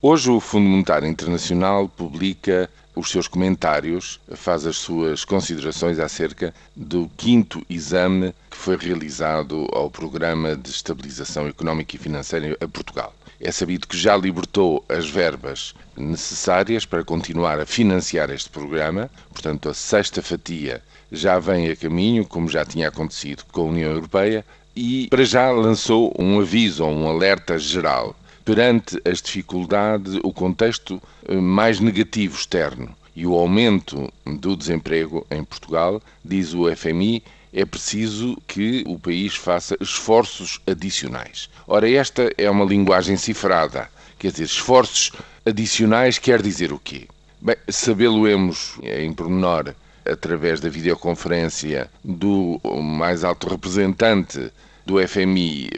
Hoje o Fundo Monetário Internacional publica os seus comentários, faz as suas considerações acerca do quinto exame que foi realizado ao Programa de Estabilização Económica e Financeira a Portugal. É sabido que já libertou as verbas necessárias para continuar a financiar este programa, portanto, a sexta fatia já vem a caminho, como já tinha acontecido com a União Europeia, e para já lançou um aviso um alerta geral perante as dificuldades, o contexto eh, mais negativo externo e o aumento do desemprego em Portugal, diz o FMI, é preciso que o país faça esforços adicionais. Ora, esta é uma linguagem cifrada. Quer dizer, esforços adicionais quer dizer o quê? Bem, sabê-lo-emos em pormenor através da videoconferência do mais alto representante do FMI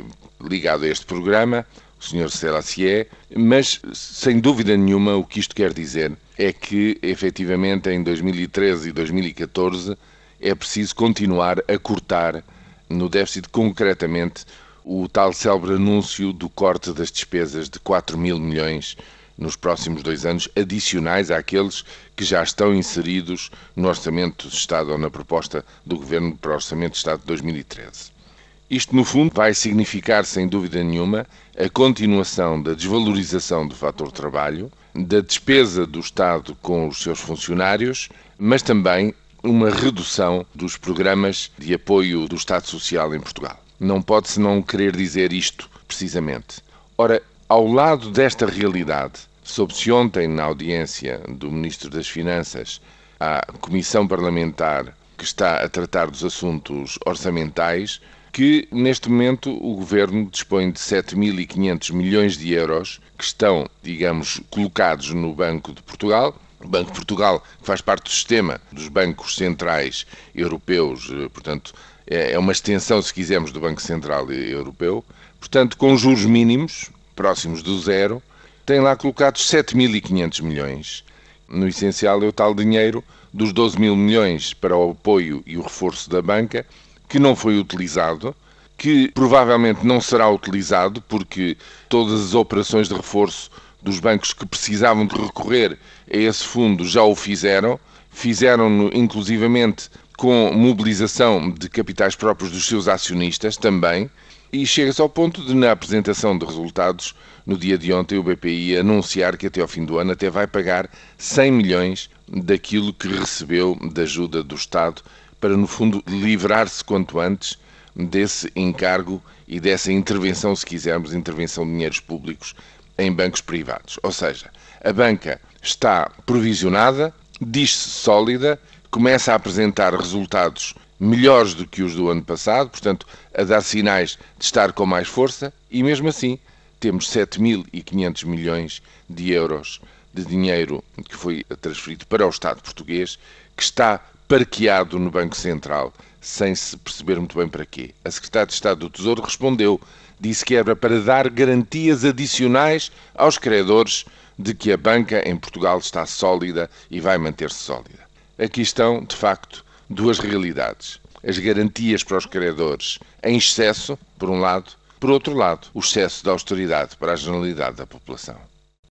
ligado a este programa, Sr. Selassie, mas sem dúvida nenhuma o que isto quer dizer é que efetivamente em 2013 e 2014 é preciso continuar a cortar no déficit concretamente o tal célebre anúncio do corte das despesas de 4 mil milhões nos próximos dois anos, adicionais àqueles que já estão inseridos no Orçamento de Estado ou na proposta do Governo para o Orçamento de Estado de 2013. Isto, no fundo, vai significar, sem dúvida nenhuma, a continuação da desvalorização do fator trabalho, da despesa do Estado com os seus funcionários, mas também uma redução dos programas de apoio do Estado Social em Portugal. Não pode-se não querer dizer isto, precisamente. Ora, ao lado desta realidade, soube-se ontem na audiência do Ministro das Finanças à Comissão Parlamentar que está a tratar dos assuntos orçamentais, que neste momento o governo dispõe de 7.500 milhões de euros que estão, digamos, colocados no Banco de Portugal. O Banco de Portugal faz parte do sistema dos bancos centrais europeus, eh, portanto, é, é uma extensão, se quisermos, do Banco Central Europeu. Portanto, com juros mínimos, próximos do zero, tem lá colocados 7.500 milhões. No essencial é o tal dinheiro dos 12 mil milhões para o apoio e o reforço da banca que não foi utilizado, que provavelmente não será utilizado, porque todas as operações de reforço dos bancos que precisavam de recorrer a esse fundo já o fizeram, fizeram-no inclusivamente com mobilização de capitais próprios dos seus acionistas também, e chega-se ao ponto de, na apresentação de resultados, no dia de ontem, o BPI anunciar que até ao fim do ano até vai pagar 100 milhões daquilo que recebeu da ajuda do Estado para, no fundo, livrar-se quanto antes desse encargo e dessa intervenção, se quisermos, intervenção de dinheiros públicos em bancos privados. Ou seja, a banca está provisionada, diz-se sólida, começa a apresentar resultados melhores do que os do ano passado, portanto, a dar sinais de estar com mais força, e mesmo assim temos 7.500 milhões de euros de dinheiro que foi transferido para o Estado português, que está parqueado no Banco Central, sem se perceber muito bem para quê. A Secretária de Estado do Tesouro respondeu, disse que era para dar garantias adicionais aos credores de que a banca em Portugal está sólida e vai manter-se sólida. Aqui estão, de facto, duas realidades. As garantias para os credores em excesso, por um lado, por outro lado, o excesso de austeridade para a generalidade da população.